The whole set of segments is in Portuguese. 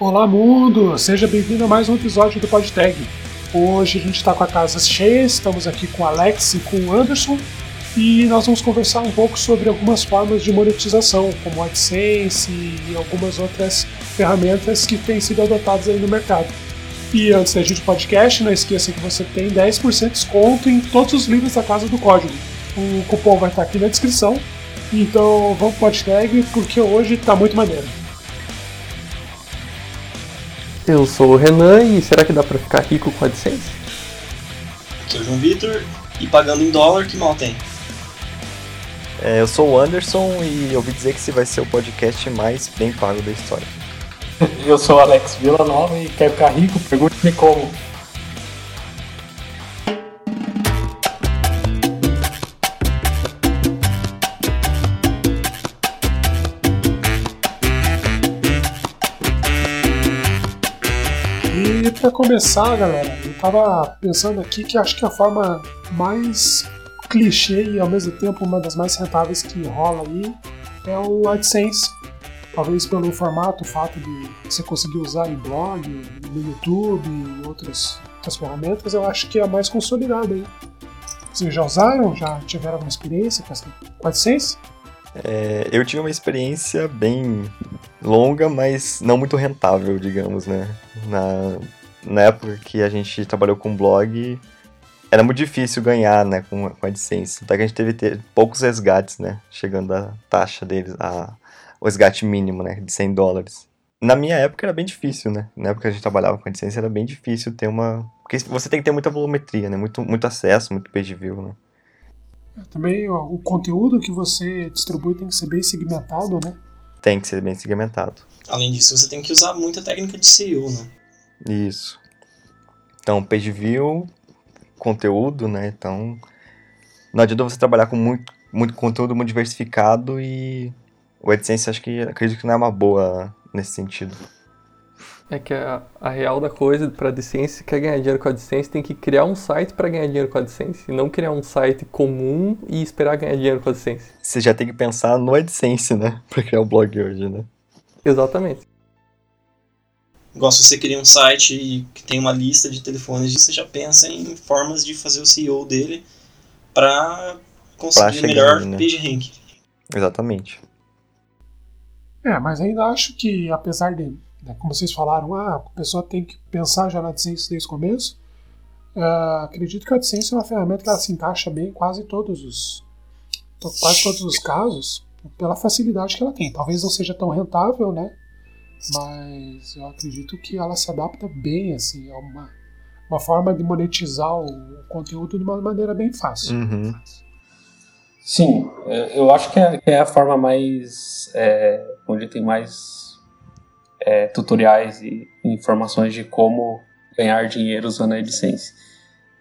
Olá, mundo! Seja bem-vindo a mais um episódio do PodTag. Hoje a gente está com a casa cheia, estamos aqui com o Alex e com o Anderson e nós vamos conversar um pouco sobre algumas formas de monetização, como AdSense e algumas outras ferramentas que têm sido adotadas aí no mercado. E antes da gente podcast, não esqueça que você tem 10% de desconto em todos os livros da Casa do Código. O cupom vai estar aqui na descrição. Então vamos pro PodTag porque hoje está muito maneiro. Eu sou o Renan e será que dá pra ficar rico com a AdSense? Sou o João Vitor e pagando em dólar que mal tem. É, eu sou o Anderson e ouvi dizer que esse vai ser o podcast mais bem pago da história. Eu sou o Alex Villanova e quero ficar rico, pergunte-me como. Para começar, galera, eu tava pensando aqui que acho que a forma mais clichê e ao mesmo tempo uma das mais rentáveis que rola aí é o AdSense. Talvez pelo formato, o fato de você conseguir usar em blog, no YouTube e outras, outras ferramentas, eu acho que é a mais consolidada aí. Vocês já usaram? Já tiveram alguma experiência com com AdSense? É, eu tive uma experiência bem longa, mas não muito rentável, digamos, né? Na, na época que a gente trabalhou com blog, era muito difícil ganhar, né, com, com a AdSense. Até que a gente teve ter poucos resgates, né, chegando à taxa deles, a, o resgate mínimo, né, de 100 dólares. Na minha época era bem difícil, né? Na época que a gente trabalhava com a AdSense era bem difícil ter uma... Porque você tem que ter muita volumetria, né? Muito, muito acesso, muito page view, né? Também ó, o conteúdo que você distribui tem que ser bem segmentado, né? Tem que ser bem segmentado. Além disso, você tem que usar muita técnica de SEO, né? Isso. Então, page view, conteúdo, né? Então, não adianta você trabalhar com muito, muito conteúdo muito diversificado e o AdSense acho que acredito que não é uma boa nesse sentido. É que a, a real da coisa para AdSense, quer ganhar dinheiro com a AdSense, tem que criar um site para ganhar dinheiro com a AdSense, e não criar um site comum e esperar ganhar dinheiro com a AdSense. Você já tem que pensar no AdSense, né? Pra criar o blog hoje, né? Exatamente. Igual se você cria um site que tem uma lista de telefones, você já pensa em formas de fazer o SEO dele para conseguir chegar melhor ali, né? page rank. Exatamente. É, mas ainda acho que, apesar de, né, como vocês falaram, ah, a pessoa tem que pensar já na AdSense desde o começo, ah, acredito que a AdSense é uma ferramenta que ela se encaixa bem em quase todos os quase todos os casos, pela facilidade que ela tem. Talvez não seja tão rentável, né? Mas eu acredito que ela se adapta bem, assim, é uma, uma forma de monetizar o conteúdo de uma maneira bem fácil. Uhum. Sim, é, eu acho que é, que é a forma mais. é, onde tem mais é, tutoriais e informações de como ganhar dinheiro usando a AdSense.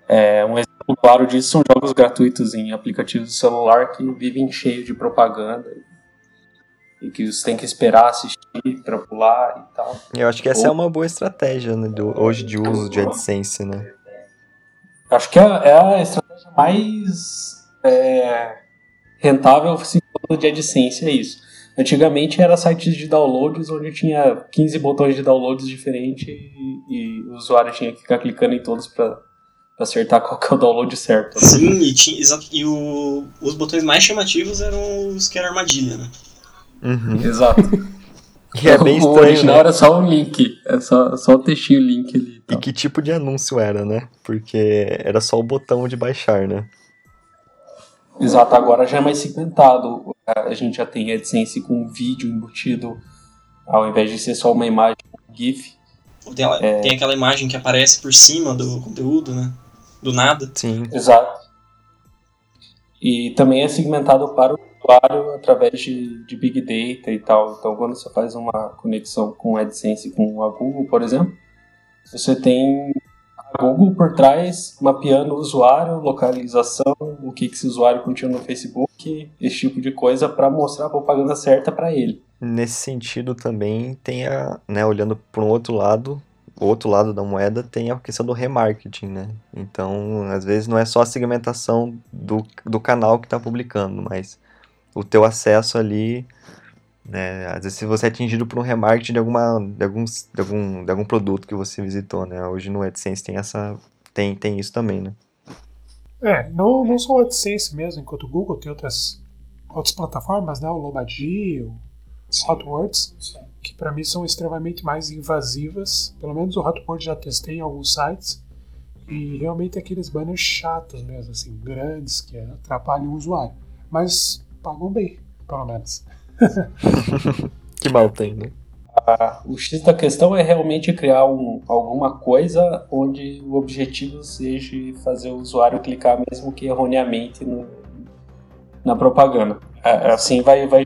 É, um exemplo claro disso são jogos gratuitos em aplicativos de celular que vivem cheio de propaganda e que você tem que esperar assistir para pular e tal. Eu acho que essa é uma boa estratégia né, do, hoje de uso de AdSense, né? Acho que é, é a estratégia mais é, rentável se de AdSense, é isso. Antigamente era sites de downloads onde tinha 15 botões de downloads diferentes e, e o usuário tinha que ficar clicando em todos para acertar qual que é o download certo. né? Sim, e, tinha, e o, os botões mais chamativos eram os que eram armadilha, né? Uhum. Exato. Que é bem o estranho, original né? era só um link, é só, só o textinho link ali. e E que tipo de anúncio era, né? Porque era só o botão de baixar, né? Exato, agora já é mais segmentado. A gente já tem AdSense com um vídeo embutido, ao invés de ser só uma imagem, um GIF. Tem, ela- tem aquela imagem que aparece por cima do conteúdo, né? Do nada. Sim. Exato. E também é segmentado para o usuário através de, de Big Data e tal. Então, quando você faz uma conexão com AdSense com a Google, por exemplo, você tem a Google por trás mapeando o usuário, localização, o que, que esse usuário continua no Facebook, esse tipo de coisa, para mostrar a propaganda certa para ele. Nesse sentido também tem a, né, olhando para um outro lado, o outro lado da moeda tem a questão do remarketing, né? Então, às vezes não é só a segmentação do, do canal que está publicando, mas o teu acesso ali Né? Às vezes se você é atingido por um remarketing de, alguma, de, alguns, de, algum, de algum produto que você visitou, né? Hoje no AdSense tem, essa, tem, tem isso também, né? É, não, não só o AdSense mesmo, enquanto o Google tem outras, outras plataformas, né? O Lobadi, o Hotwords, que para mim são extremamente mais invasivas. Pelo menos o Hotword já testei em alguns sites. E realmente aqueles banners chatos mesmo, assim, grandes, que atrapalham o usuário. Mas pagam bem, pelo menos. que mal tem, né? Ah, o X da questão é realmente criar um, alguma coisa onde o objetivo seja fazer o usuário clicar mesmo que erroneamente no, na propaganda. Assim vai, vai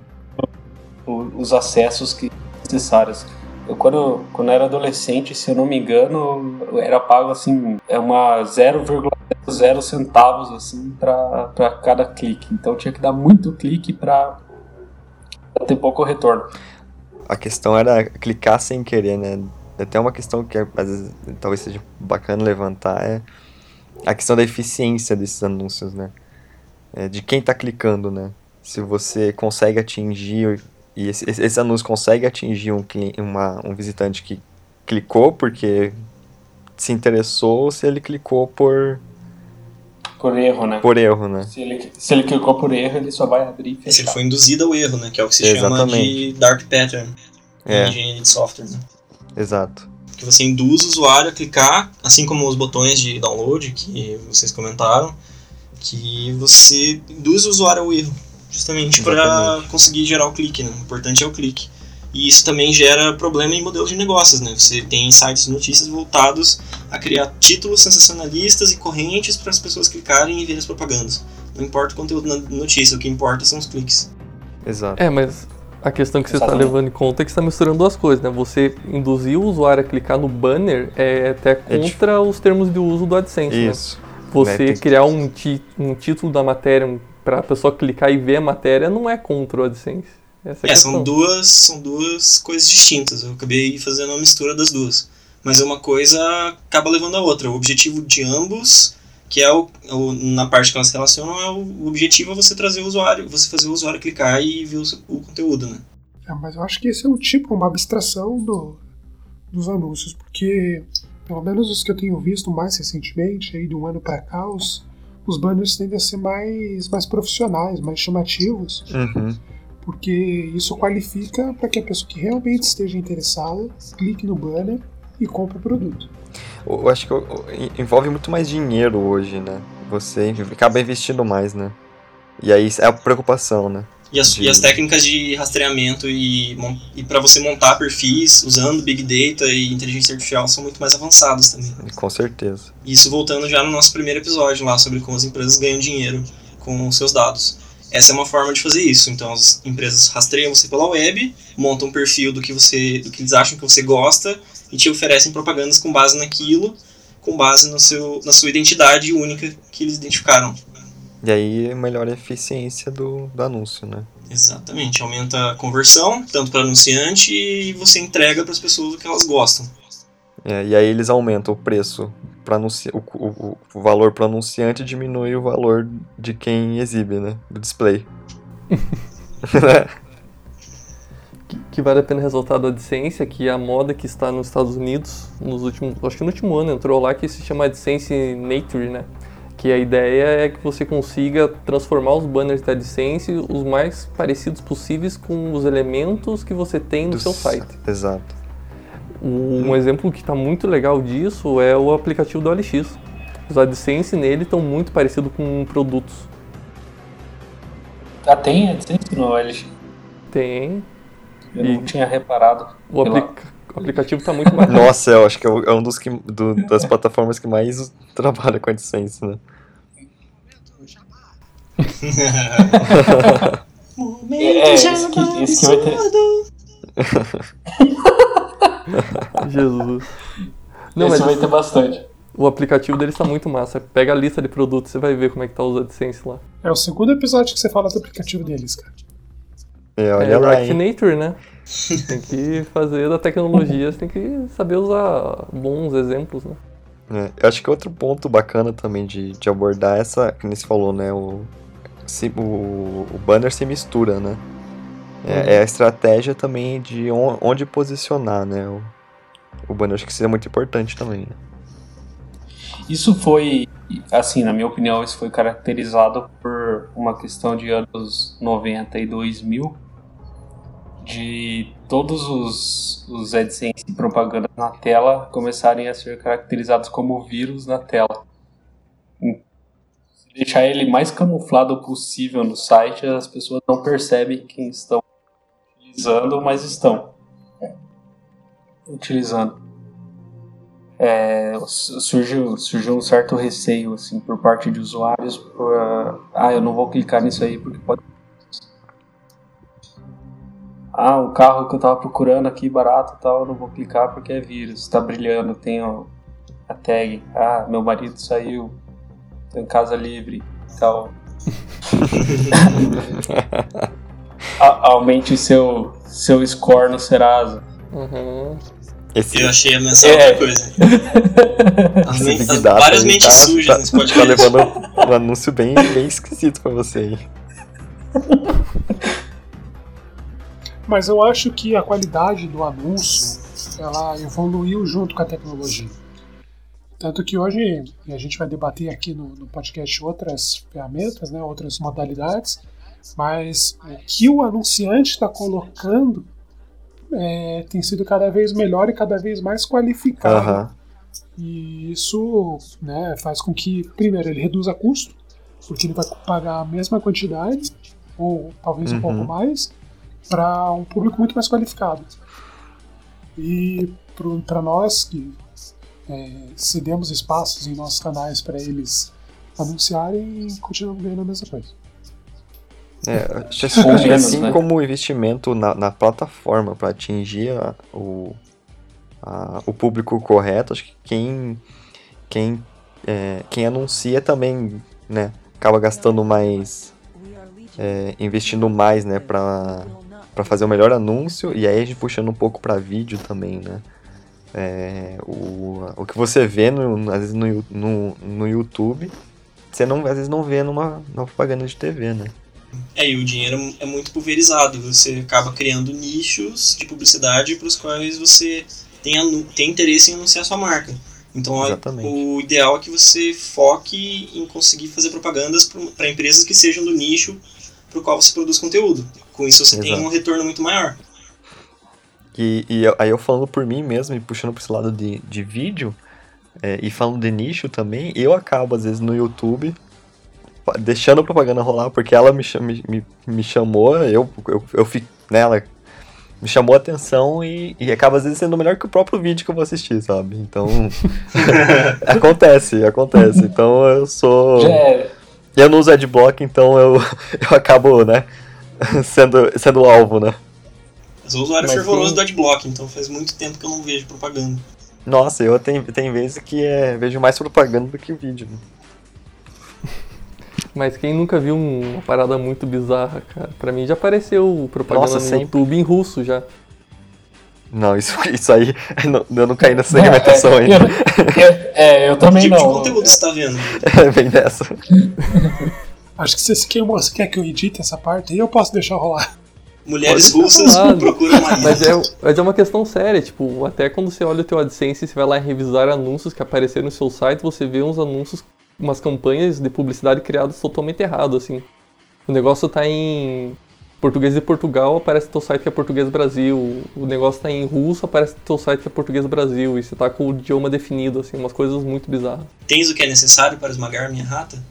os acessos que necessários. Eu quando, quando era adolescente, se eu não me engano, era pago assim, é uma 0,0 centavos assim para cada clique. Então tinha que dar muito clique para ter pouco retorno. A questão era clicar sem querer, né? Até uma questão que às vezes talvez seja bacana levantar é a questão da eficiência desses anúncios, né? É de quem está clicando, né? Se você consegue atingir e esse, esse anúncio consegue atingir um, uma, um visitante que clicou porque se interessou, se ele clicou por por erro, né? Por erro, né? Se ele, se ele clicou por erro, ele só vai abrir e fechar. Se ele foi induzido ao erro, né? Que é o que se Exatamente. chama de dark pattern é. em engenharia de software, né? Exato. Que você induz o usuário a clicar, assim como os botões de download que vocês comentaram, que você induz o usuário ao erro, justamente para conseguir gerar o clique, né? O importante é o clique. E isso também gera problema em modelos de negócios, né? Você tem sites de notícias voltados a criar títulos sensacionalistas e correntes para as pessoas clicarem e verem as propagandas. Não importa o conteúdo da notícia, o que importa são os cliques. Exato. É, mas a questão que você está levando em conta é que você está misturando duas coisas, né? Você induzir o usuário a clicar no banner é até é contra é os termos de uso do AdSense, né? Isso. Né? Você né? criar um, um título da matéria para a pessoa clicar e ver a matéria não é contra o AdSense. Essa é, é são duas, são duas coisas distintas. Eu acabei fazendo uma mistura das duas. Mas uma coisa acaba levando a outra. O objetivo de ambos, que é o, o na parte que elas se relacionam, é o, o, objetivo é você trazer o usuário, você fazer o usuário clicar e ver o, o conteúdo, né? É, mas eu acho que esse é um tipo, uma abstração do, dos anúncios, porque pelo menos os que eu tenho visto mais recentemente, aí de um ano para cá, os, os banners tendem a ser mais, mais profissionais, mais chamativos. Uhum porque isso qualifica para que a pessoa que realmente esteja interessada clique no banner e compre o produto. Eu acho que envolve muito mais dinheiro hoje, né? Você acaba investindo mais, né? E aí é a preocupação, né? E as, e as técnicas de rastreamento e, e para você montar perfis usando Big Data e inteligência artificial são muito mais avançadas também. Com certeza. Isso voltando já no nosso primeiro episódio lá sobre como as empresas ganham dinheiro com os seus dados. Essa é uma forma de fazer isso. Então as empresas rastreiam você pela web, montam um perfil do que você, do que eles acham que você gosta e te oferecem propagandas com base naquilo, com base no seu, na sua identidade única que eles identificaram. E aí melhora a eficiência do, do anúncio, né? Exatamente, aumenta a conversão, tanto para anunciante e você entrega para as pessoas o que elas gostam. É, e aí eles aumentam o preço para anunciar o, o, o, valor para o anunciante diminui o valor de quem exibe, né? Do display. que, que, vale a pena ressaltar da AdSense é que a moda que está nos Estados Unidos, nos últimos, acho que no último ano entrou lá que se chama AdSense Nature, né? Que a ideia é que você consiga transformar os banners da AdSense os mais parecidos possíveis com os elementos que você tem no Dos, seu site. Exato. Um exemplo que está muito legal disso é o aplicativo do OLX. Os AdSense nele estão muito parecidos com produtos. Ah, tem AdSense no OLX? Tem. Eu e não tinha reparado. O, aplica o aplicativo está muito mais. Nossa, eu acho que é, é um dos que, do, das plataformas que mais trabalha com AdSense, né? É, é, esse que, esse que vai ter. Jesus. Não, Esse mas vai ter bastante. O aplicativo deles está muito massa. Pega a lista de produtos, você vai ver como é que tá os AdSense lá. É o segundo episódio que você fala do aplicativo deles, cara. É, olha é lá, Nature, né? tem que fazer da tecnologia, você tem que saber usar bons exemplos, né? É, eu acho que outro ponto bacana também de, de abordar essa, que nem se falou, né? O, se, o, o banner se mistura, né? É, é a estratégia também de on- onde posicionar, né? O, o banner, acho que isso é muito importante também. né? Isso foi, assim, na minha opinião, isso foi caracterizado por uma questão de anos 90 e 2000, de todos os, os AdSense e propaganda na tela começarem a ser caracterizados como vírus na tela. Deixar ele mais camuflado possível no site, as pessoas não percebem quem estão utilizando, mas estão utilizando. É, surgiu, surgiu um certo receio assim por parte de usuários por, ah eu não vou clicar nisso aí porque pode ah o carro que eu tava procurando aqui barato tal eu não vou clicar porque é vírus está brilhando tem a tag. Ah meu marido saiu tô em casa livre e tal A- aumente seu seu score no Serasa Uhum. Esse, Eu achei a menção É. outra coisa. Data várias mentes tá, sujas tá, nesse tá podcast. levando um anúncio bem, bem esquisito pra você aí. Mas eu acho que a qualidade do anúncio ela evoluiu junto com a tecnologia. Tanto que hoje, e a gente vai debater aqui no, no podcast outras ferramentas, né, outras modalidades, mas o que o anunciante está colocando é, tem sido cada vez melhor e cada vez mais qualificado. Aham. E isso né, faz com que, primeiro, ele reduza custo, porque ele vai pagar a mesma quantidade, ou talvez um Uhum. pouco mais, para um público muito mais qualificado. E para nós que é, cedemos espaços em nossos canais para eles anunciarem, continuamos ganhando a mesma coisa. É, menos, assim né? como o investimento na, na plataforma para atingir a- o, a- o público correto, acho que quem, quem, é, quem anuncia também né, acaba gastando mais, é, investindo mais né, para fazer o melhor anúncio, e aí a gente puxando um pouco para vídeo também, né? É, o, o que você vê no, às vezes no, no, no YouTube, você não, às vezes não vê numa, numa propaganda de TV, né? É, e o dinheiro é muito pulverizado. Você acaba criando nichos de publicidade para os quais você tem, tem interesse em anunciar sua marca. Então, Exatamente. o ideal é que você foque em conseguir fazer propagandas para empresas que sejam do nicho para o qual você produz conteúdo. Com isso, você tem Exato. um retorno muito maior. E, e aí eu falando por mim mesmo e puxando pra esse lado de, de vídeo, é, e falando de nicho também, eu acabo às vezes no YouTube deixando a propaganda rolar, porque ela me, me, me, chamou, eu, eu, eu fico nela, me chamou a atenção e, e acaba às vezes sendo melhor que o próprio vídeo que eu vou assistir, sabe? Então, acontece, acontece. Então eu sou... é, Eu não uso adblock, então eu, eu acabo, né, sendo, sendo alvo, né? Eu sou usuário Mas fervoroso tem- do Adblock, então faz muito tempo que eu não vejo propaganda. Nossa, eu tenho, tem vezes que é, vejo mais propaganda do que vídeo. né? Mas quem nunca viu um- uma parada muito bizarra, cara? Pra mim já apareceu propaganda Nossa, no sempre. YouTube em russo já. Não, isso, isso aí, não- eu não caí nessa Não, segmentação é, ainda. eu- eu- é, eu Que também tipo de não. conteúdo você tá vendo? Vem dessa. Acho que você você quer que eu edite essa parte aí eu posso deixar rolar. Mulheres russas procuram marido. Mas é, mas é uma questão séria, tipo, até quando você olha o teu AdSense e você vai lá revisar anúncios que apareceram no seu site, você vê uns anúncios, umas campanhas de publicidade criadas totalmente errado, assim. O negócio tá em português de Portugal, aparece teu site que é português Brasil. O negócio tá em russo, aparece teu site que é português Brasil. E você tá com o idioma definido, assim, umas coisas muito bizarras. Tens o que é necessário para esmagar minha rata?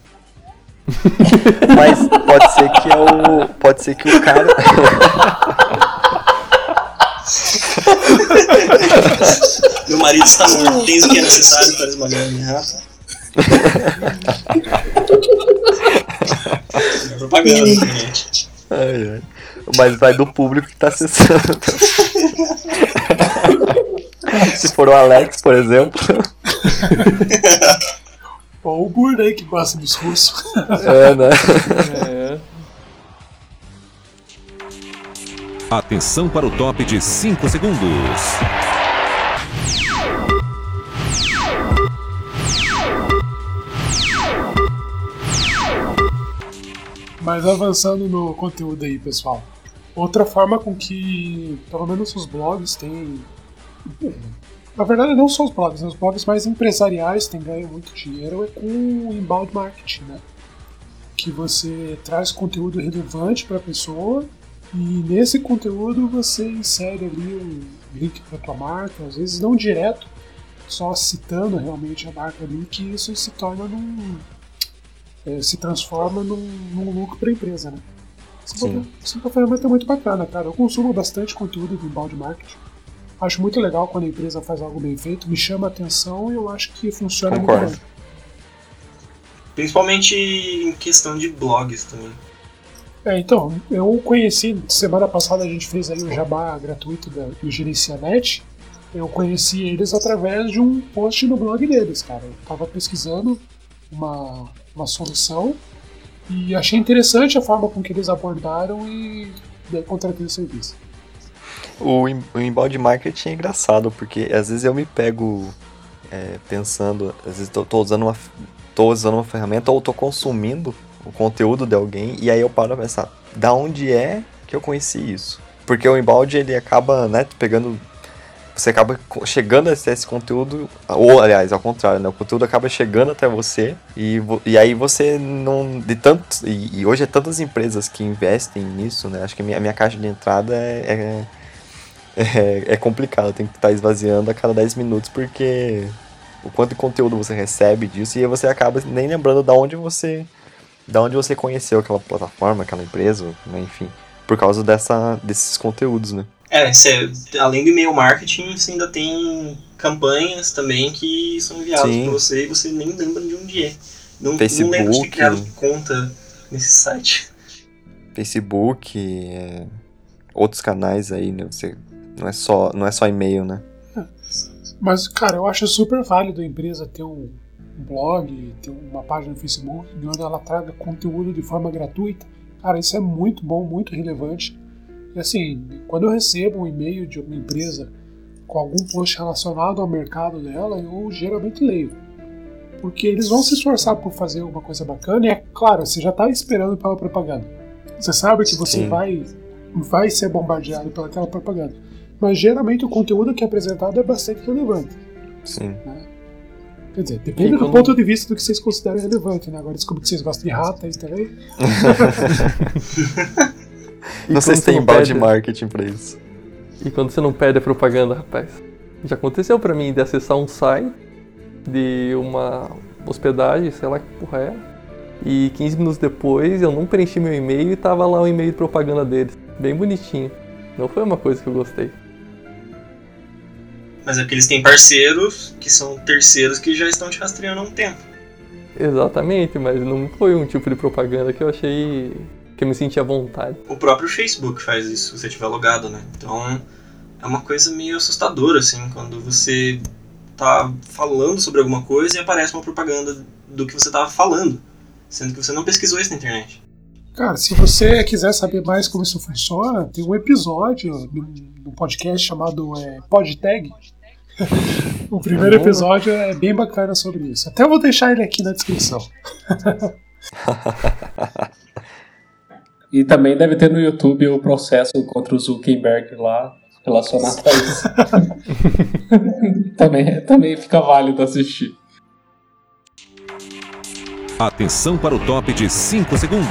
Mas pode ser que é o. Pode ser que o cara. Meu marido está morto. Tens o que é necessário para esmagar minha rata? É propaganda, gente. Ai, ai. Mas vai do público que tá acessando. Se for o Alex, por exemplo. O Burda aí que gosta dos russos. É, né? É. Atenção para o top de 5 segundos. Mas avançando no conteúdo aí, pessoal. Outra forma com que, pelo menos os blogs têm. Na verdade, não só os blogs, né? os blogs mais empresariais têm ganho muito dinheiro é com o inbound marketing, né? Que você traz conteúdo relevante para a pessoa e nesse conteúdo você insere ali um link para tua marca, às vezes não direto, só citando realmente a marca ali, que isso se torna num. É, se transforma num, num lucro para a empresa, né? Isso é uma ferramenta muito bacana, cara. Eu consumo bastante conteúdo de inbound marketing. Acho muito legal quando a empresa faz algo bem feito, me chama a atenção e eu acho que funciona Concordo. muito bem. Principalmente em questão de blogs também. É, então, eu conheci, semana passada a gente fez aí o jabá gratuito da, do Gerencianet. Eu conheci eles através de um post no blog deles, cara. Eu tava pesquisando uma, uma solução e achei interessante a forma com que eles abordaram e daí contratei o serviço. O, inbound marketing é engraçado, porque às vezes eu me pego é, pensando, às vezes tô, tô usando uma, tô usando uma ferramenta ou tô consumindo o conteúdo de alguém e aí eu paro pra pensar, da onde é que eu conheci isso? Porque o inbound ele acaba, né, pegando você acaba chegando a esse conteúdo, ou aliás, ao contrário, né? O conteúdo acaba chegando até você e, e aí você não. De tantos. E, e hoje é tantas empresas que investem nisso, né? Acho que a minha, a minha caixa de entrada é, é, é, é complicado, tem que estar esvaziando a cada 10 minutos porque o quanto de conteúdo você recebe disso e você acaba nem lembrando da onde você. Da onde você conheceu aquela plataforma, aquela empresa, né? enfim. Por causa dessa, desses conteúdos, né? É, você, além do e-mail marketing, você ainda tem campanhas também que são enviadas para você e você nem lembra de onde é. Não, não Facebook. lembro de ter criado conta nesse site. Facebook, é, outros canais aí, né? Você, não, é só, não é só e-mail, né? Mas, cara, eu acho super válido a empresa ter um um blog, ter uma página no Facebook, onde ela traga conteúdo de forma gratuita. Cara, isso é muito bom, muito relevante. E assim, quando eu recebo um e-mail de uma empresa com algum post relacionado ao mercado dela, eu geralmente leio. Porque eles vão se esforçar por fazer alguma coisa bacana, e é claro, você já está esperando pela propaganda. Você sabe que você Sim. vai, vai ser bombardeado pelaquela propaganda. Mas geralmente o conteúdo que é apresentado é bastante relevante. Sim. Quer dizer, depende E do quando- ponto de vista do que vocês consideram relevante, né? Agora descobri que vocês gostam de rata aí também. E não sei quando se tem perde- marketing pra isso. E quando você não perde a propaganda, rapaz. Já aconteceu pra mim de acessar um site de uma hospedagem, sei lá que porra é. E 15 minutos depois eu não preenchi meu e-mail e tava lá o e-mail de propaganda deles. Bem bonitinho. Não foi uma coisa que eu gostei. Mas é porque eles têm parceiros que são terceiros que já estão te rastreando há um tempo. Exatamente, mas não foi um tipo de propaganda que eu achei. que eu me senti à vontade. O próprio Facebook faz isso, se você estiver logado, né? Então é uma coisa meio assustadora, assim, quando você tá falando sobre alguma coisa e aparece uma propaganda do que você tava falando, sendo que você não pesquisou isso na internet. Cara, se você quiser saber mais como isso funciona, tem um episódio no, no podcast chamado é, PodTag. o primeiro Tá bom. episódio é bem bacana sobre isso. Até vou deixar ele aqui na descrição. E também deve ter no YouTube o processo contra o Zuckerberg lá relacionado a isso. também, também fica válido assistir. Atenção para o top de 5 segundos.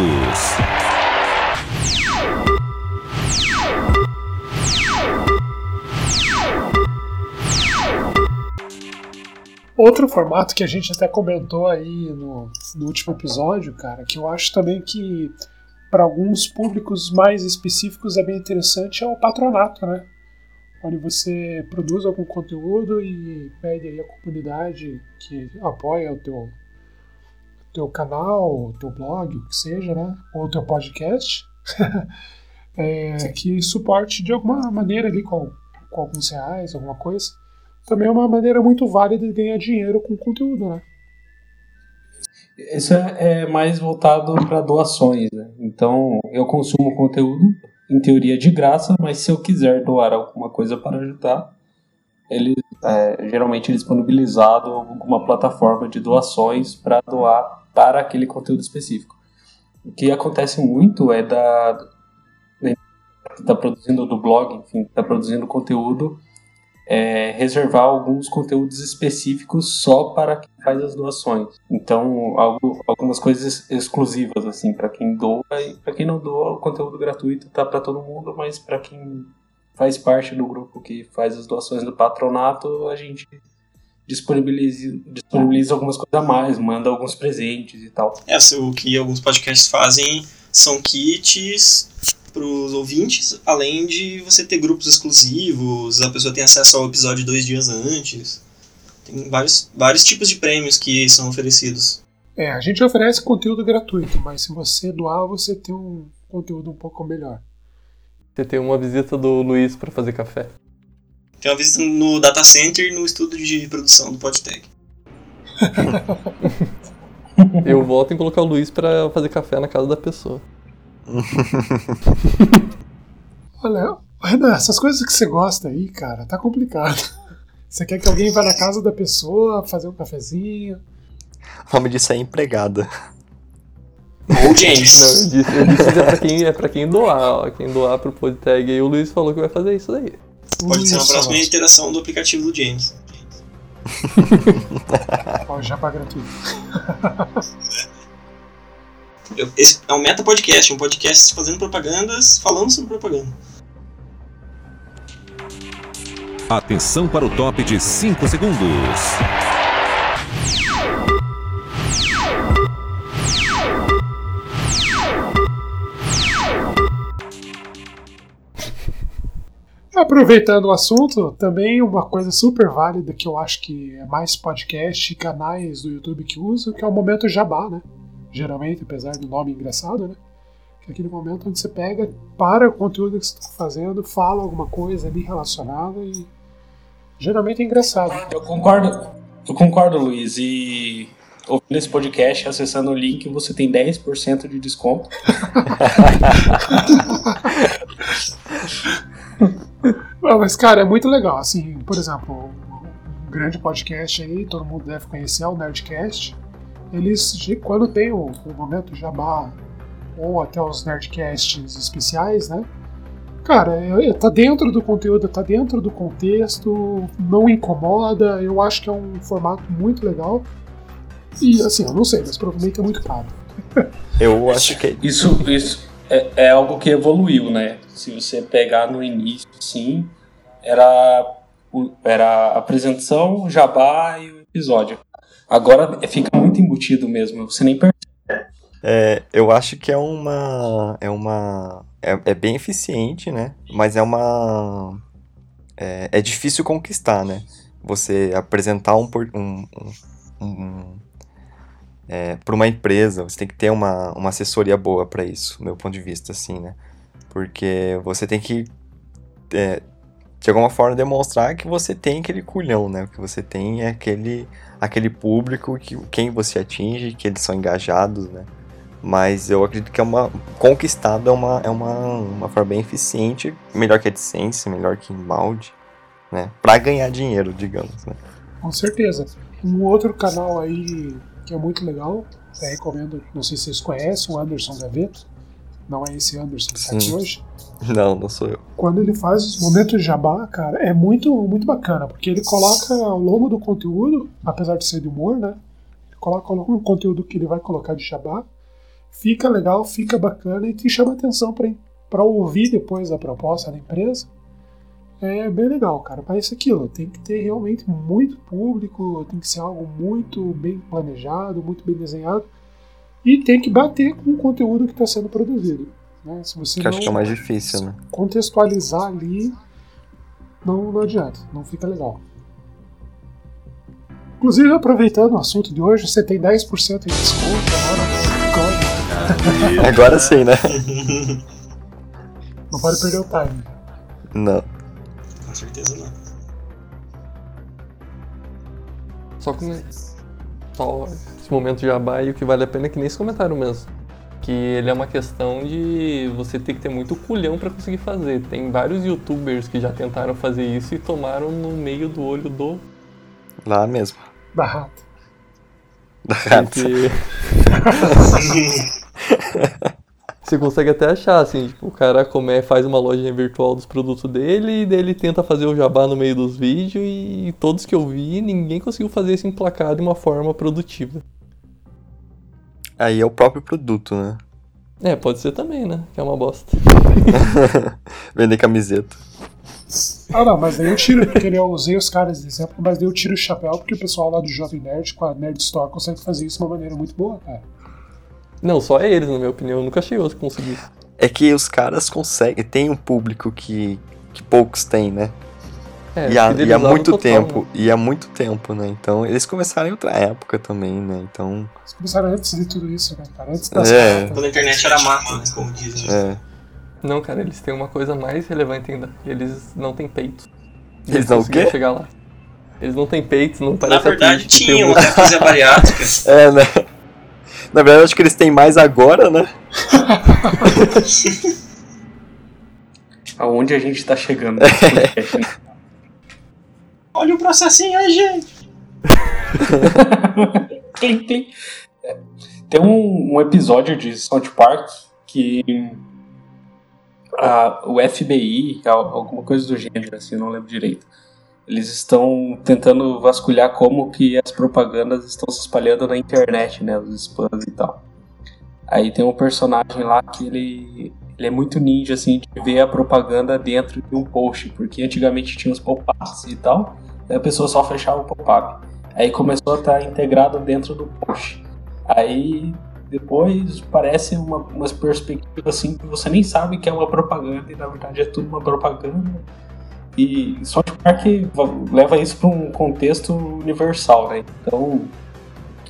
Outro formato que a gente até comentou aí no, no último episódio, cara, que eu acho também que para alguns públicos mais específicos é bem interessante é o patronato, né? Onde você produz algum conteúdo e pede aí a comunidade que apoia o teu, teu canal, o teu blog, o que seja, né? Ou o teu podcast, é, que suporte de alguma maneira ali com, com alguns reais, alguma coisa também é uma maneira muito válida de ganhar dinheiro com conteúdo, né? Isso é é mais voltado para doações, né? Então, eu consumo conteúdo, em teoria de graça, mas se eu quiser doar alguma coisa para ajudar, ele é, geralmente é disponibilizado alguma plataforma de doações para doar para aquele conteúdo específico. O que acontece muito é da, está produzindo do blog, enfim, está produzindo conteúdo, é, reservar alguns conteúdos específicos só para quem faz as doações. Então, algo, algumas coisas exclusivas assim para quem doa e para quem não doa, o conteúdo gratuito tá para todo mundo, mas para quem faz parte do grupo que faz as doações do patronato, a gente disponibiliza, disponibiliza algumas coisas a mais, manda alguns presentes e tal. É, o que alguns podcasts fazem são kits para os ouvintes, além de você ter grupos exclusivos, a pessoa tem acesso ao episódio dois dias antes. Tem vários, vários tipos de prêmios que são oferecidos. É, a gente oferece conteúdo gratuito, mas se você doar, você tem um conteúdo um pouco melhor. Você tem uma visita do Luiz para fazer café. Tem uma visita no data center no estúdio de produção do PodTech. Eu volto em colocar o Luiz para fazer café na casa da pessoa. Olha, Renan, essas coisas que você gosta aí, cara, tá complicado. Você quer que alguém vá na casa da pessoa fazer um cafezinho? O nome disso é empregada. Ou James. Não, eu disse, eu disse que é pra quem, é pra quem doar, ó. Quem doar pro PodTag aí, o Luiz falou que vai fazer isso daí. Pode ser uma Isso, próxima iteração do aplicativo do James. Ó, jabá gratuito. Eu- Esse é um meta podcast, um podcast fazendo propagandas, falando sobre propaganda. Atenção para o top de 5 segundos. Aproveitando o assunto, também uma coisa super válida que eu acho que é mais podcast e canais do YouTube que usam, que é o momento jabá, né? Geralmente, apesar do nome engraçado, né? Que é aquele momento onde você pega, para o conteúdo que você está fazendo, fala alguma coisa ali relacionada e geralmente é engraçado. Eu concordo, eu concordo, Luiz. E ouvindo esse podcast, acessando o link, você tem 10% de desconto. Ah, mas, cara, é muito legal. Assim, por exemplo, um grande podcast aí, todo mundo deve conhecer, é o Nerdcast. Eles, quando tem o, o momento jabá, ou até os Nerdcasts especiais, né? Cara, é- é- tá dentro do conteúdo, tá dentro do contexto, não incomoda. Eu acho que é um formato muito legal. E, assim, eu não sei, mas provavelmente é muito caro. Eu acho que Isso, isso é, é algo que evoluiu, né? Se você pegar no início, sim, era, era a apresentação, o jabá e o episódio. Agora é- fica muito embutido mesmo, você nem percebe. É, eu acho que é uma. É uma. É, é bem eficiente, né? Mas é uma. É, é difícil conquistar, né? Você apresentar um. um, um, um é, para uma empresa, você tem que ter uma, uma assessoria boa para isso, meu ponto de vista, assim, né? Porque você tem que. é, de alguma forma demonstrar que você tem aquele culhão, né? Que você tem aquele, aquele público, que quem você atinge, que eles são engajados, né? Mas eu acredito que é uma. Conquistado é uma, é uma, uma forma bem eficiente, melhor que a AdSense, melhor que inbound, né? Pra ganhar dinheiro, digamos, né? Com certeza. Um outro canal aí que é muito legal, até recomendo, não sei se vocês conhecem, o Anderson Gaveta. Não é esse Anderson que está aqui hoje. Não, não sou eu. Quando ele faz os momentos de jabá, cara, é muito, muito bacana, porque ele coloca ao longo do conteúdo, apesar de ser de humor, né? Ele coloca do conteúdo que ele vai colocar de jabá, fica legal, fica bacana e te chama atenção para ouvir depois a proposta da empresa. É bem legal, cara. Parece aquilo. Tem que ter realmente muito público, tem que ser algo muito bem planejado, muito bem desenhado. E tem que bater com o conteúdo que está sendo produzido. Né? Se você Que não acho que é mais difícil, né? contextualizar ali, não, não adianta, não fica legal. Inclusive, aproveitando o assunto de hoje, você tem 10% de desconto agora. Agora sim, né? Não pode perder o time. Não. Com certeza não. Só que né, só esse momento de jabá e o que vale a pena é que nem esse comentário mesmo. Que ele é uma questão de você ter que ter muito culhão pra conseguir fazer. Tem vários youtubers que já tentaram fazer isso e tomaram no meio do olho do. Lá mesmo. Da rata. Da rata. Porque Você consegue até achar, assim, tipo, o cara come, faz uma lojinha virtual dos produtos dele e daí ele tenta fazer o jabá no meio dos vídeos e todos que eu vi, ninguém conseguiu fazer isso emplacado de uma forma produtiva. Aí é o próprio produto, né? É, pode ser também, né? Que é uma bosta. Vender camiseta. Ah, não, mas daí eu tiro, porque eu usei os caras de exemplo, mas daí eu tiro o chapéu porque o pessoal lá do Jovem Nerd com a Nerd Store consegue fazer isso de uma maneira muito boa, cara. Não, só eles, na minha opinião. Eu nunca achei outro que conseguisse. É que os caras conseguem. Tem um público que, que poucos têm, né? É, e, há, e há muito total, tempo. né? E há muito tempo, né? Então, eles começaram em outra época também, né? Então. Eles começaram antes de tudo isso, né, cara? Antes das É. Quando a internet era mato, né? Como dizem. É. Não, cara, eles têm uma coisa mais relevante ainda. Eles não têm peito. Eles não o conseguiram quê? chegar lá. Eles não têm peito, não Na parece verdade, que tem tinham um- até fazer bariátrica. É, né? Na verdade, acho que eles têm mais agora, né? Aonde a gente tá chegando né? Olha o processinho aí, gente. Clim, clim. É, Tem um, um episódio de South Park que a- o FBI, al- alguma coisa do gênero, assim, não lembro direito. Eles estão tentando vasculhar como que as propagandas estão se espalhando na internet, né, os spams e tal. Aí tem um personagem lá que ele, ele é muito ninja, assim, de ver a propaganda dentro de um post, porque antigamente tinha os pop-ups e tal, aí a pessoa só fechava o pop-up. Aí começou a estar integrado dentro do post. Aí depois parece uma, umas perspectivas assim que você nem sabe que é uma propaganda e na verdade é tudo uma propaganda. E South Park va- leva isso para um contexto universal, né? Então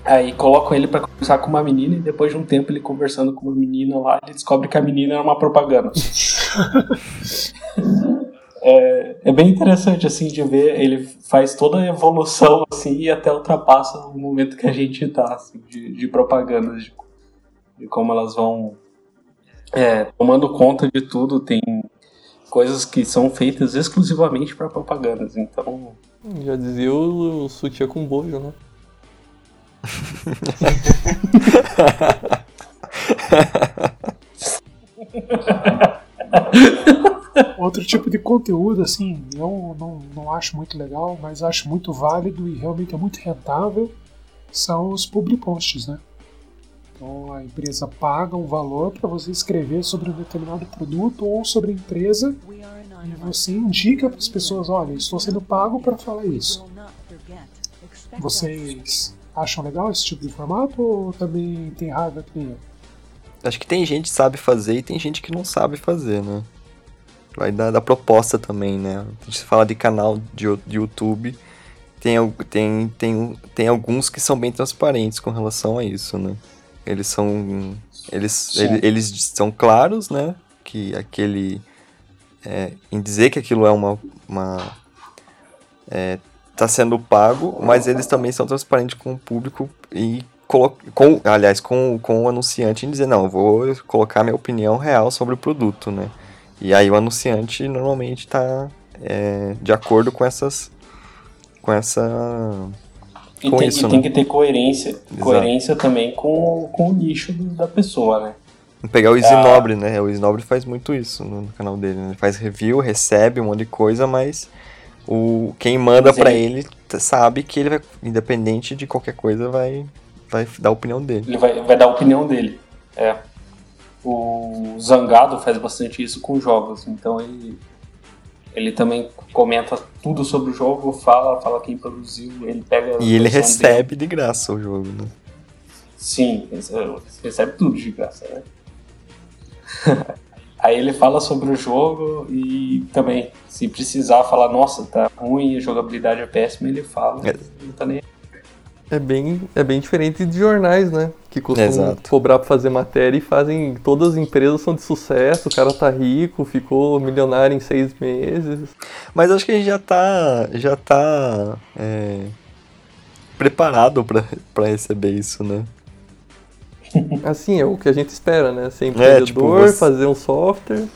aí colocam ele para conversar com uma menina e depois de um tempo ele conversando com uma menina lá, ele descobre que a menina era uma propaganda. É, é bem interessante assim de ver, ele faz toda a evolução assim e até ultrapassa o momento que a gente tá assim, de, de propagandas, de, de como elas vão é, tomando conta de tudo, tem coisas que são feitas exclusivamente para propagandas, então Já dizia o, o sutiã com bojo, né? Outro tipo de conteúdo, assim, eu não, não acho muito legal, mas acho muito válido e realmente é muito rentável, são os public posts, né? Então a empresa paga um valor para você escrever sobre um determinado produto ou sobre a empresa e você indica para as pessoas, olha, estou sendo pago para falar isso. Vocês acham legal esse tipo de formato ou também tem raiva que nem eu? Acho que tem gente que sabe fazer e tem gente que não sabe fazer, né? Vai da, da proposta também, né? A gente fala de canal de, de YouTube, tem, tem, tem, tem alguns que são bem transparentes com relação a isso, né? Eles são. Eles, Sim. ele- eles são claros, né? Que aquele. é, em dizer que aquilo é uma. uma é, tá sendo pago, mas eles também são transparentes com o público e com, aliás, com, com o anunciante em dizer, não, eu vou colocar minha opinião real sobre o produto, né? E aí o anunciante normalmente está de acordo com essas com essa e, Com tem, isso, e tem né? que ter coerência, coerência também com, com o nicho da pessoa, né? pegar o Ah. Isinobre, né? O Isinobre faz muito isso no, canal dele, né? Ele faz review, recebe um monte de coisa, mas o quem manda Mas pra ele- ele sabe que ele vai independente de qualquer coisa vai vai dar a opinião dele. Ele vai, vai dar a opinião dele. É. O Zangado faz bastante isso com jogos, então ele, ele também comenta tudo sobre o jogo, fala, fala quem produziu, ele pega. E ele versão dele. recebe de graça o jogo, né? Sim, recebe, recebe tudo de graça, né? Aí ele fala sobre o jogo e também, se precisar falar, nossa, tá ruim, a jogabilidade é péssima, ele fala. É. Não tá nem É bem, é bem diferente de jornais, né? Que costumam Exato. cobrar pra fazer matéria e fazem. Todas as empresas são de sucesso, o cara tá rico, ficou milionário em seis meses. Mas acho que a gente já tá já tá é, preparado pra pra receber isso, né? Assim, é o que a gente espera, né? Ser É, empreendedor, tipo, você- fazer um software.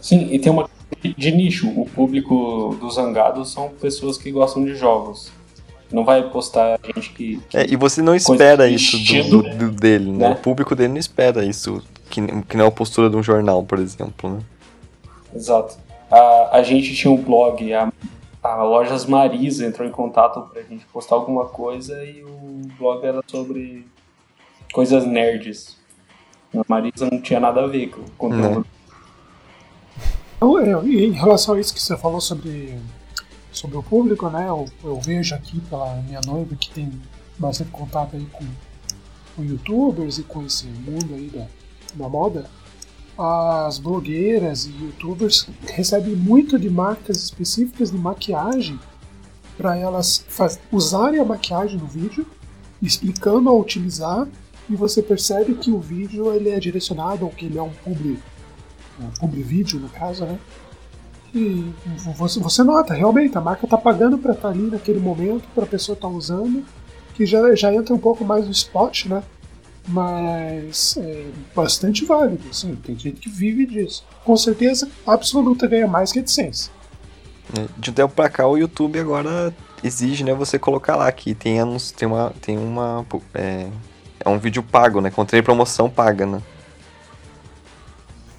Sim, e tem uma de nicho. O público dos zangados são pessoas que gostam de jogos. Não vai postar gente que. que É, e você não espera isso do, estilo, do- dele, né? né? O público dele não espera isso, que, que não é a postura de um jornal, por exemplo, né? Exato. A, a gente tinha um blog, a, a Lojas Marisa entrou em contato pra gente postar alguma coisa e o blog era sobre coisas nerds. A Marisa não tinha nada a ver com o conteúdo. Então, eu- e em relação a isso que você falou sobre, sobre o público, né? Eu, eu vejo aqui pela minha noiva que tem bastante contato aí com, com youtubers e com esse mundo aí da, da moda. As blogueiras e youtubers recebem muito de marcas específicas de maquiagem para elas faz, usarem a maquiagem no vídeo, explicando a utilizar, e você percebe que o vídeo ele é direcionado, ou que ele é um publi um publi vídeo no caso, né? E você, você nota, realmente, a marca tá pagando para estar ali naquele momento, para a pessoa estar usando, que já, já entra um pouco mais no spot, né? Mas é bastante válido, assim, tem gente que vive disso. Com certeza, absoluta ganha mais que a AdSense. É, De um tempo pra cá, o YouTube agora exige, né, você colocar lá que tem, tem uma. Tem uma é, é um vídeo pago, né? Encontrei promoção paga, né?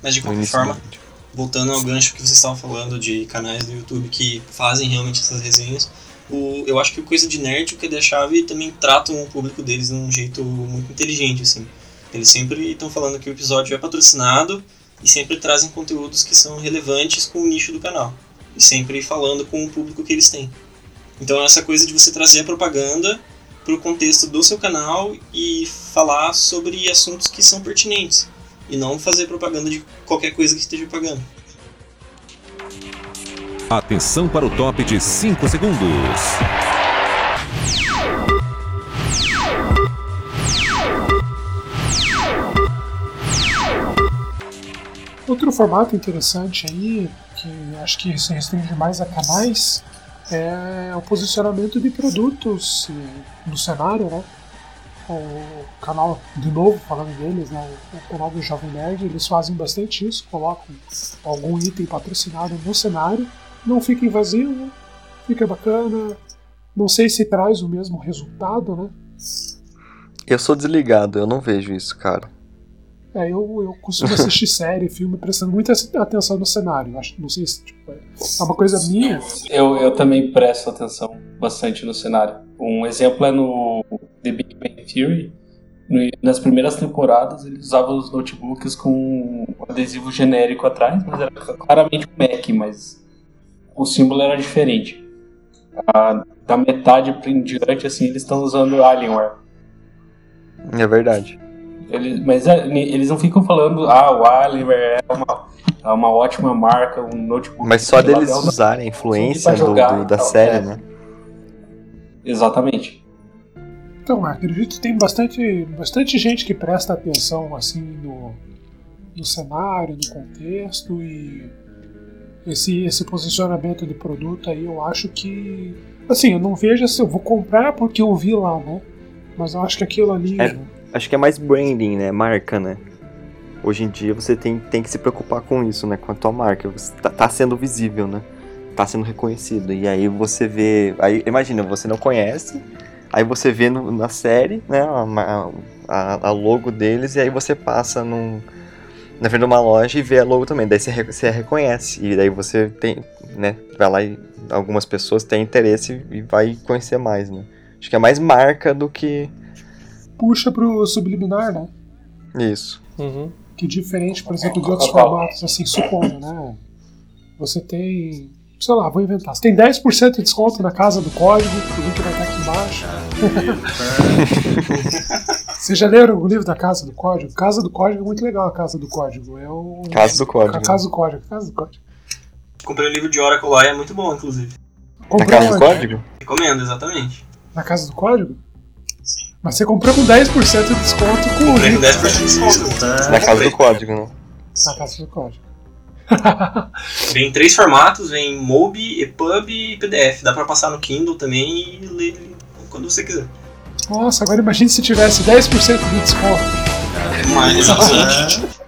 Mas de qualquer forma, vídeo. Voltando ao gancho que vocês estavam falando de canais do YouTube que fazem realmente essas resenhas, o, eu acho que o Coisa de Nerd o QD a Chave também tratam o público deles de um jeito muito inteligente, assim. Eles sempre estão falando que o episódio é patrocinado e sempre trazem conteúdos que são relevantes com o nicho do canal. E sempre falando com o público que eles têm. Então essa coisa de você trazer a propaganda para o contexto do seu canal e falar sobre assuntos que são pertinentes. E não fazer propaganda de qualquer coisa que esteja pagando. Atenção para o top de 5 segundos. Outro formato interessante aí, que acho que se restringe mais a canais, é o posicionamento de produtos eh, no cenário, né? O canal, de novo falando deles, né? o, canal do Jovem Nerd, eles fazem bastante isso, colocam algum item patrocinado no cenário, não fica invasivo, fica bacana, não sei se traz o mesmo resultado, né? Eu sou desligado, eu não vejo isso, cara. É, eu, eu costumo assistir série, filme, prestando muita atenção no cenário. Acho, não sei se tipo, é uma coisa minha. Eu, eu também presto atenção bastante no cenário. Um exemplo é no The Big Bang Theory. Nas primeiras temporadas, eles usavam os notebooks com um adesivo genérico atrás, mas era claramente um Mac, mas o símbolo era diferente. A- da metade em diante, assim, eles estão usando Alienware. É verdade. Eles, mas é, eles não ficam falando, ah, o Alienware é uma, é uma ótima marca, um notebook. Mas só deles usarem a influência do, do- da série, é. né? Exatamente. Então, acredito que tem bastante, bastante gente que presta atenção assim no, no cenário, no contexto e esse, esse posicionamento de produto aí eu acho que. Assim, eu não vejo se eu vou comprar porque eu vi lá, né? Mas eu acho que aquilo ali. É. Acho que é mais branding, né? Marca, né? Hoje em dia você tem, tem que se preocupar com isso, né? Com a tua marca. Você tá, tá sendo visível, né? Tá sendo reconhecido. E aí você vê. Aí imagina, você não conhece. Aí você vê no- na série, né? A, a, a logo deles. E aí você passa num, na frente de uma loja e vê a logo também. Daí você, você reconhece. E daí você tem, né? Vai lá e algumas pessoas têm interesse e vai conhecer mais, né? Acho que é mais marca do que puxa pro subliminar, né? isso. Uhum. Que diferente, por exemplo, de outros formatos, assim, supondo, né? Você tem. Sei lá, vou inventar. Você tem 10% de desconto na casa do código, o link vai estar aqui embaixo. Vocês já leram o livro da Casa do Código? Casa do Código é muito legal, a Casa do Código. É o. Casa do Código. A Casa do Código, Casa do Código. Comprei um livro de Oracle lá e é muito bom, inclusive. Na Comprou casa do onde? código? Recomendo, exatamente. Na Casa do Código? Mas você comprou com 10% de desconto com o Comprei com livro 10% de desconto. Na casa do código, né? na Casa do Código. Vem em três formatos, vem MOBI, EPUB e PDF. Dá pra passar no Kindle também e ler quando você quiser. Nossa, agora imagine se tivesse 10% de desconto. Mas, exatamente.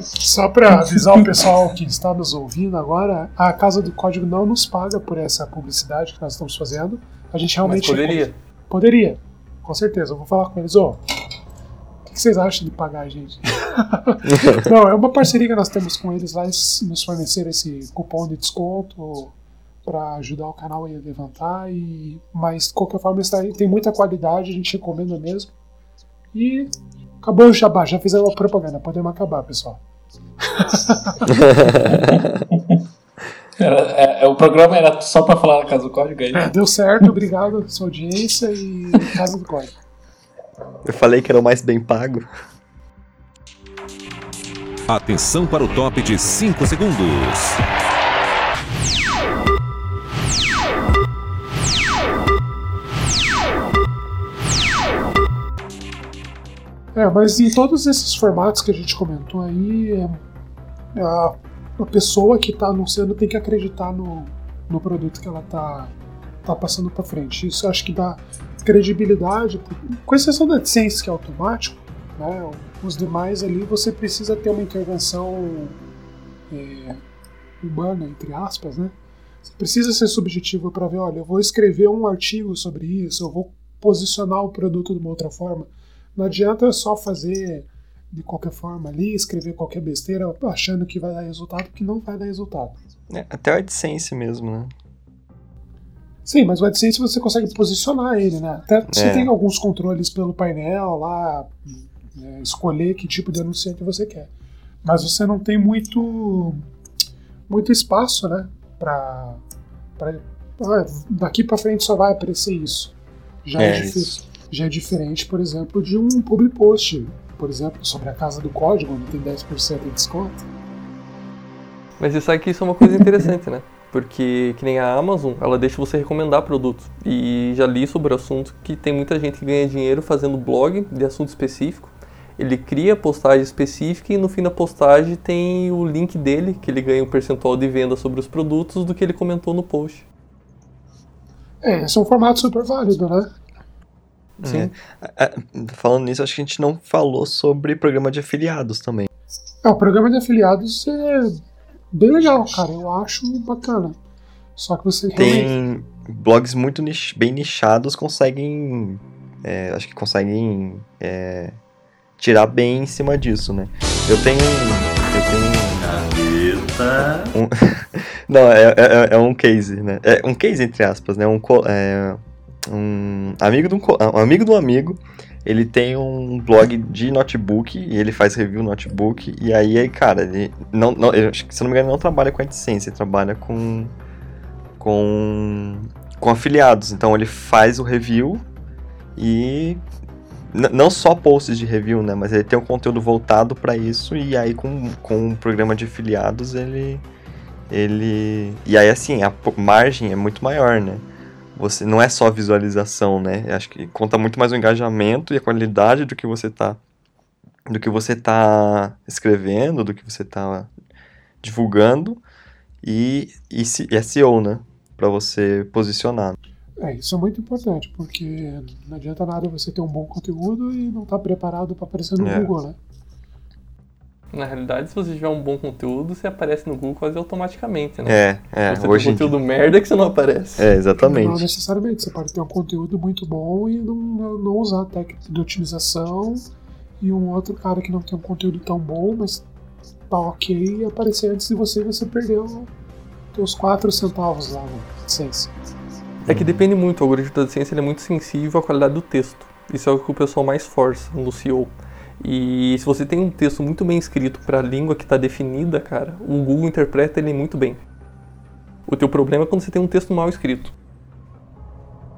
Só para avisar o pessoal que está nos ouvindo agora, a Casa do Código não nos paga por essa publicidade que nós estamos fazendo. A gente realmente. Mas poderia. Poderia, com certeza. Eu vou falar com eles, ô. o que vocês acham de pagar a gente? não, é uma parceria que nós temos com eles lá, eles nos forneceram esse cupom de desconto para ajudar o canal a levantar. E, mas, de qualquer forma, está, tem muita qualidade, a gente recomenda mesmo. E acabou o jabá, já fizeram a propaganda, podemos acabar, pessoal. Era, é, é, o programa era só para falar da Casa do Código aí. É, deu certo, obrigado sua audiência e Casa do Código. Eu falei que era o mais bem pago. Atenção para o top de 5 segundos. É, mas em todos esses formatos que a gente comentou aí, é, a, a pessoa que está anunciando tem que acreditar no, no produto que ela está tá passando para frente. Isso eu acho que dá credibilidade, com exceção da AdSense, que é automático, né, os demais ali você precisa ter uma intervenção é, humana, entre aspas, né? Você precisa ser subjetivo para ver, olha, eu vou escrever um artigo sobre isso, eu vou posicionar o produto de uma outra forma. Não adianta só fazer de qualquer forma ali, escrever qualquer besteira achando que vai dar resultado, porque não vai dar resultado. É, até o AdSense mesmo, né? Sim, mas o AdSense você consegue posicionar ele, né? Até você é. tem alguns controles pelo painel lá, é, escolher que tipo de anunciante você quer. Mas você não tem muito muito espaço, né? Pra, pra ah, daqui para frente só vai aparecer isso. Já é, é difícil já é diferente, por exemplo, de um public post, por exemplo, sobre a casa do código, onde tem 10% de desconto. Mas isso aqui isso é uma coisa interessante, né? Porque, que nem a Amazon, ela deixa você recomendar produtos. E já li sobre o assunto que tem muita gente que ganha dinheiro fazendo blog de assunto específico. Ele cria postagem específica e no fim da postagem tem o link dele, que ele ganha um percentual de venda sobre os produtos do que ele comentou no post. É, esse é um formato super válido, né? Sim. É. Falando nisso, acho que a gente não falou sobre programa de afiliados também. É, o programa de afiliados é bem legal, cara. Eu acho bacana. Só que você Tem blogs muito nich bem nichados conseguem. É, acho que conseguem é, tirar bem em cima disso, né? Eu tenho. Eu tenho. Um, não, é, é, é, um case, né? É um case entre aspas, né? Um, é, um amigo de um, um amigo de um amigo, ele tem um blog de notebook e ele faz review notebook e aí, cara, ele não, não eu, se não me engano, ele não trabalha com AdSense, ele trabalha com com com afiliados. Então ele faz o review e não só posts de review, né, mas ele tem um conteúdo voltado para isso e aí com, com um programa de afiliados ele ele e aí assim, a margem é muito maior, né? Você não é só visualização, né? Acho que conta muito mais o engajamento e a qualidade do que você tá do que você tá escrevendo, do que você tá divulgando e, e, e SEO, né? Para você posicionar. É, isso é muito importante, porque não adianta nada você ter um bom conteúdo e não estar tá preparado para aparecer no é. Google, né? Na realidade, se você tiver um bom conteúdo, você aparece no Google quase automaticamente, né? É, é. Se você hoje tem um conteúdo dia... merda que você não aparece. É, exatamente. Não necessariamente. Você pode ter um conteúdo muito bom e não, não usar a técnica de otimização e um outro cara que não tem um conteúdo tão bom, mas tá ok e aparecer antes de você você perdeu os 4 centavos lá no AdSense. É que depende muito, o algoritmo da ele é muito sensível à qualidade do texto. Isso é o que o pessoal mais força no SEO. E se você tem um texto muito bem escrito para a língua que está definida, cara, o Google interpreta ele muito bem. O teu problema é quando você tem um texto mal escrito.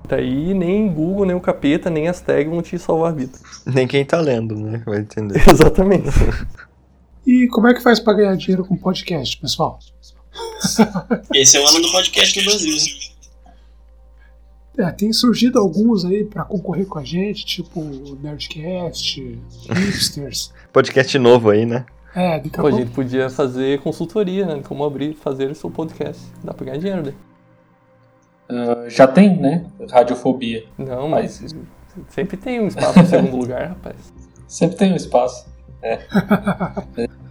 Daí nem Google, nem o capeta, nem as tags vão te salvar a vida. Nem quem tá lendo, né? Vai entender. Exatamente. e como é que faz para ganhar dinheiro com podcast, pessoal? Esse é o ano do podcast no Brasil. É, tem surgido alguns aí para concorrer com a gente, tipo Nerdcast, Hipsters. podcast novo aí, né? É, daqui a Pô, a gente podia fazer consultoria, né? Como abrir, fazer o seu podcast. Dá pra ganhar dinheiro, né? Uh, já tem, né? Radiofobia. Não, mas, mas sempre tem um espaço em segundo lugar, rapaz. Sempre tem um espaço. É.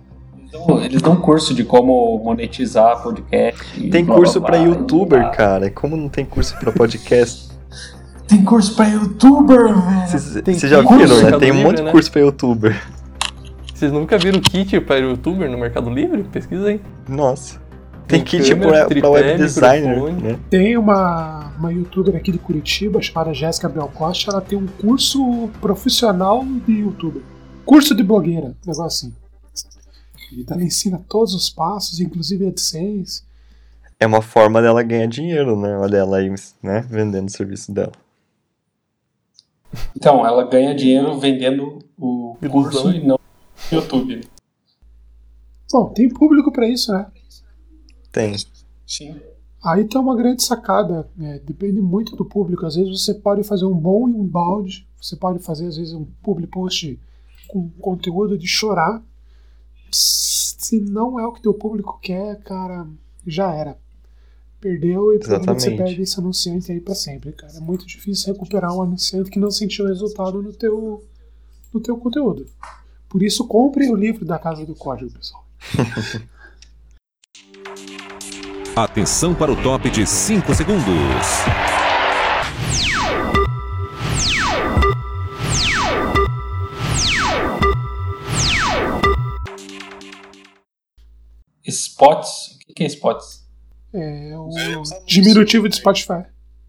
Então, eles dão curso de como monetizar podcast. Tem blá, curso blá, youtuber, blá. cara. Como não tem curso pra podcast? Tem curso pra youtuber, velho. Vocês já viram, né? Tem um Livre, monte de né? curso pra youtuber. Vocês nunca viram kit para youtuber no Mercado Livre? Pesquisa aí. Nossa. Tem Tem kit câmera, pra, tripé, pra web designer, né? Tem uma, uma youtuber aqui de Curitiba chamada Jéssica Belcosta, ela tem um curso profissional de youtuber. Curso de blogueira, negócio assim. E ela ensina todos os passos, inclusive AdSense. É uma forma dela ganhar dinheiro, né? Olha ela aí, né? Vendendo o serviço dela. Então, ela ganha dinheiro vendendo o Ilusão. curso e não no YouTube. Bom, tem público pra isso, né? Tem. Sim. Aí tem uma grande sacada, né? depende muito do público. Às vezes você pode fazer um bom inbound, você pode fazer às vezes um public post com conteúdo de chorar. Se não é o que teu público quer, cara, já era. Perdeu e provavelmente você perde esse anunciante aí pra sempre, cara. É muito difícil recuperar um anunciante que não sentiu resultado no teu, no teu conteúdo. Por isso, compre o livro da Casa do Código, pessoal. Atenção para o top de 5 segundos. Spots. O que é spots? É o diminutivo de Spotify.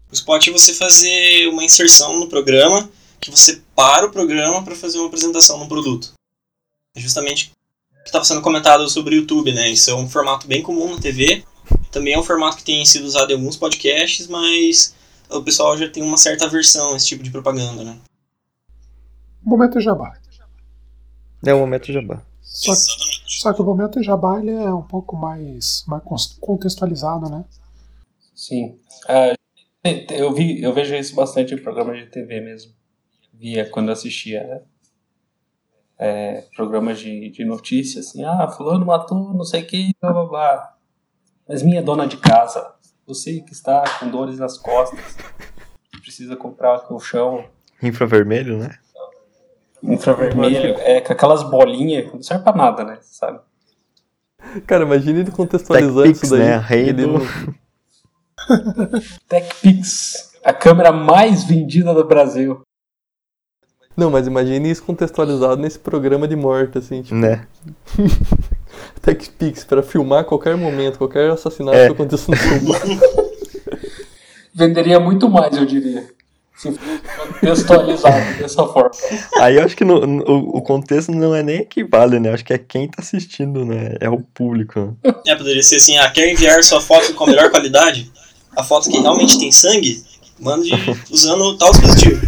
O spot é você fazer uma inserção no programa, que você para o programa para fazer uma apresentação no produto. É justamente o que estava sendo comentado sobre o YouTube, né? Isso é um formato bem comum na TV. Também é um formato que tem sido usado em alguns podcasts, mas o pessoal já tem uma certa aversão a esse tipo de propaganda, né? Momento Jabá. É o momento jabá. Só, só que o momento Jabá ele é um pouco mais, mais contextualizado, né? Sim. Ah, eu, vi, eu vejo isso bastante em programas de TV mesmo. Via quando assistia né? é, programas de, de notícias, assim, ah, fulano matou não sei quem, blá blá blá. Mas minha dona de casa, você que está com dores nas costas, precisa comprar colchão Infravermelho, né? Infravermelho, é, com aquelas bolinhas, não serve pra nada, né? Sabe? Cara, imagina ele contextualizando TechPix, isso daí. né? Rei do- TechPix, a câmera mais vendida do Brasil. Não, mas imagine isso contextualizado nesse programa de morte, assim, tipo, Né? TechPix, pra filmar a qualquer momento, qualquer assassinato É. que aconteça no blog. Venderia muito mais, eu diria. Se contextualizado dessa forma. Aí eu acho que no- no- o, contexto não é nem equivale, né? Acho que é quem tá assistindo, né? É o público. né? É, poderia ser assim, ah, quer enviar sua foto com a melhor qualidade? A foto que realmente tem sangue? Mande usando tal dispositivo.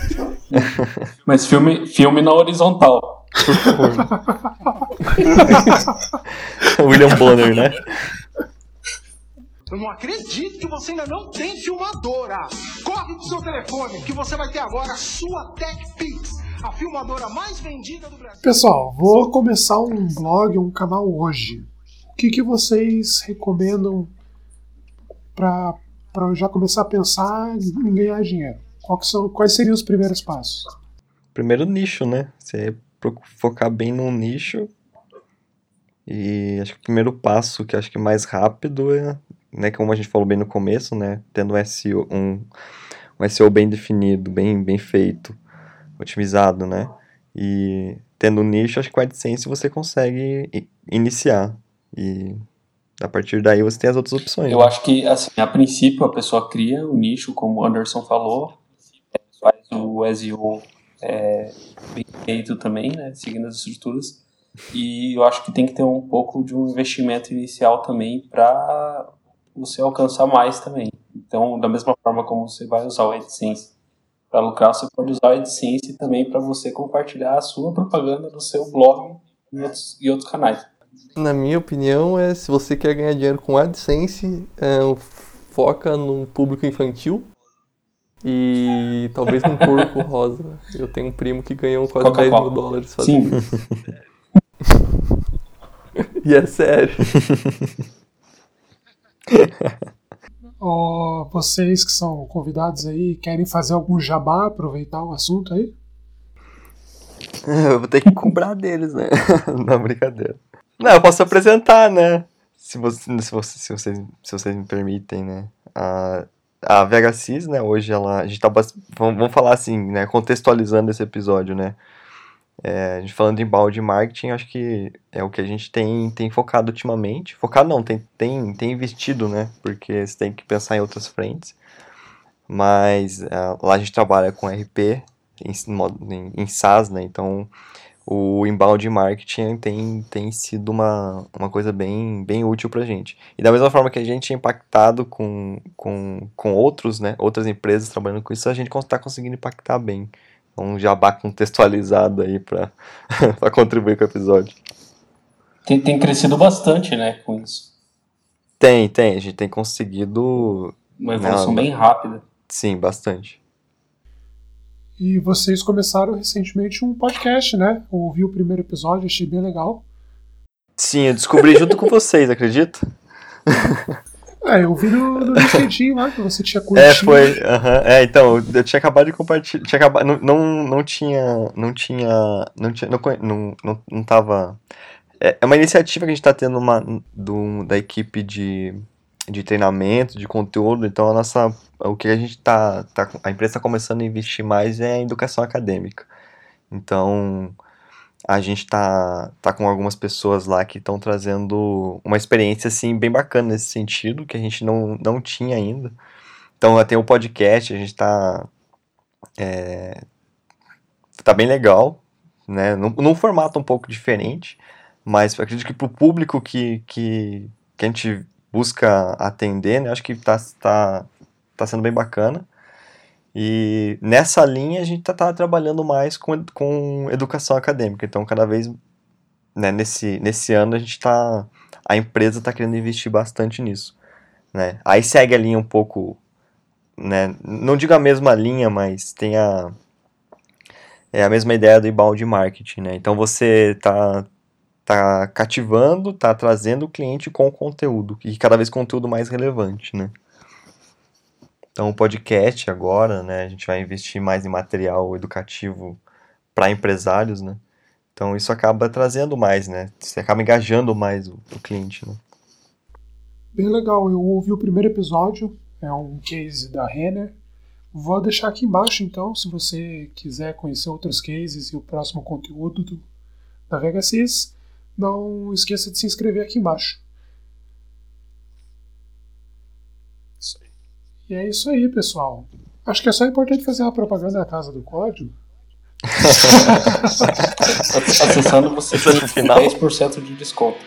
Mas filme, filme na horizontal. Por favor. William Bonner, né? Eu não acredito que você ainda não tem filmadora. Corre pro seu telefone que você vai ter agora a sua TechPix, a filmadora mais vendida do Brasil. Pessoal, vou começar um blog, um canal hoje. O que, que vocês recomendam para eu já começar a pensar em ganhar dinheiro? São, quais seriam os primeiros passos? Primeiro nicho, né? Você focar bem num nicho. E acho que o primeiro passo, que acho que é mais rápido, é, né, como a gente falou bem no começo, né? Tendo um SEO, um, um SEO bem definido, bem, bem feito, otimizado, né? E tendo um nicho, acho que com a AdSense você consegue iniciar. E a partir daí você tem as outras opções. Eu né? acho que, assim, a princípio a pessoa cria o nicho, como o Anderson falou, faz o SEO é, bem feito também, né, seguindo as estruturas, e eu acho que tem que ter um pouco de um investimento inicial também para você alcançar mais também. Então, da mesma forma como você vai usar o AdSense para lucrar, você pode usar o AdSense também para você compartilhar a sua propaganda no seu blog e outros, e outros canais. Na minha opinião, é se você quer ganhar dinheiro com AdSense, é, foca num público infantil e talvez num porco rosa. Eu tenho um primo que ganhou quase 10 Coca-Cola. mil dólares fazendo Sim, E é sério. Ó, vocês que são convidados aí, querem fazer algum jabá, aproveitar o assunto aí? Eu vou ter que cobrar deles, né? Não, brincadeira. Não, eu posso apresentar, né? Se, você, se, você, se, vocês, se vocês me permitem, né? A, a VHSIS, né? Hoje ela. A gente tá. Vamos, vamos falar assim, né? Contextualizando esse episódio, né? É, a gente falando em balde marketing, acho que é o que a gente tem, tem focado ultimamente. Focado não, tem, tem, tem investido, né? Porque você tem que pensar em outras frentes. Mas é, lá a gente trabalha com RP em, em, em SaaS, né? Então o inbound marketing tem, tem sido uma, uma coisa bem, bem útil para gente. E da mesma forma que a gente é impactado com, com, com outros, né, outras empresas trabalhando com isso, a gente está conseguindo impactar bem. Um jabá contextualizado aí para contribuir com o episódio. Tem, tem crescido bastante, né, com isso. Tem, tem. A gente tem conseguido... Uma evolução né, bem rápida. Sim, bastante. E vocês começaram recentemente um podcast, né? Eu ouvi o primeiro episódio, achei bem legal. Sim, eu descobri junto com vocês, acredita? É, eu vi no, no LinkedIn lá que você tinha curtido. É, foi. Uh -huh, é, então, eu tinha acabado de compartilhar. Tinha acabado, não, não, não tinha. Não tinha. Não tinha. Não, não, não, não tava. É, é uma iniciativa que a gente está tendo uma, do, da equipe de, de treinamento, de conteúdo. Então, a nossa o que a gente tá, tá a empresa está começando a investir mais é a educação acadêmica. Então, a gente tá, tá com algumas pessoas lá que estão trazendo uma experiência assim bem bacana nesse sentido que a gente não, não tinha ainda. Então, tem o podcast, a gente tá é, tá bem legal, né? Num, num formato um pouco diferente, mas acredito que para o público que, que, que a gente busca atender, né? Acho que tá, tá tá sendo bem bacana. E nessa linha a gente tá, tá trabalhando mais com, com educação acadêmica. Então, cada vez, né, nesse, nesse ano a gente tá. A empresa está querendo investir bastante nisso. Né? Aí segue a linha um pouco. Né, não digo a mesma linha, mas tem a. É a mesma ideia do inbound marketing, né? Então você tá, tá cativando, tá trazendo o cliente com conteúdo, e cada vez conteúdo mais relevante, né? Então, o podcast agora, né, a gente vai investir mais em material educativo para empresários, né? Então, isso acaba trazendo mais, né? Você acaba engajando mais o, o cliente, né? Bem legal. Eu ouvi o primeiro episódio, é um case da Renner. Vou deixar aqui embaixo, então, se você quiser conhecer outros cases e o próximo conteúdo do, da VHSIS, não esqueça de se inscrever aqui embaixo. E é isso aí, pessoal. Acho que é só importante fazer uma propaganda da Casa do Código. Acessando você tem 10% de desconto.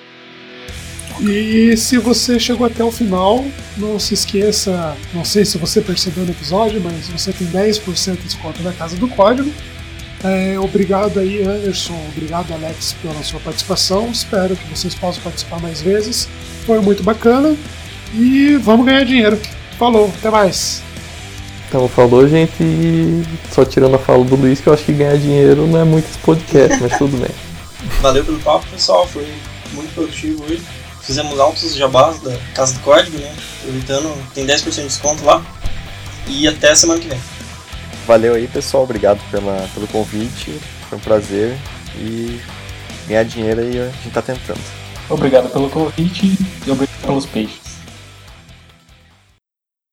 E se você chegou até o final, não se esqueça, não sei se você percebeu no episódio, mas você tem 10% de desconto na Casa do Código. É, obrigado aí, Anderson. Obrigado, Alex, pela sua participação. Espero que vocês possam participar mais vezes. Foi muito bacana. E vamos ganhar dinheiro. Falou, até mais. Então, falou, gente. E só tirando a fala do Luiz, que eu acho que ganhar dinheiro não é muito esse podcast, mas tudo bem. Valeu pelo papo, pessoal. Foi muito produtivo hoje. Fizemos altos jabás da Casa do Código, né? Aproveitando, tem 10% de desconto lá. E até a semana que vem. Valeu aí, pessoal. Obrigado pela, pelo convite. Foi um prazer. E ganhar dinheiro aí a gente tá tentando. Obrigado pelo convite e obrigado pelos peixes.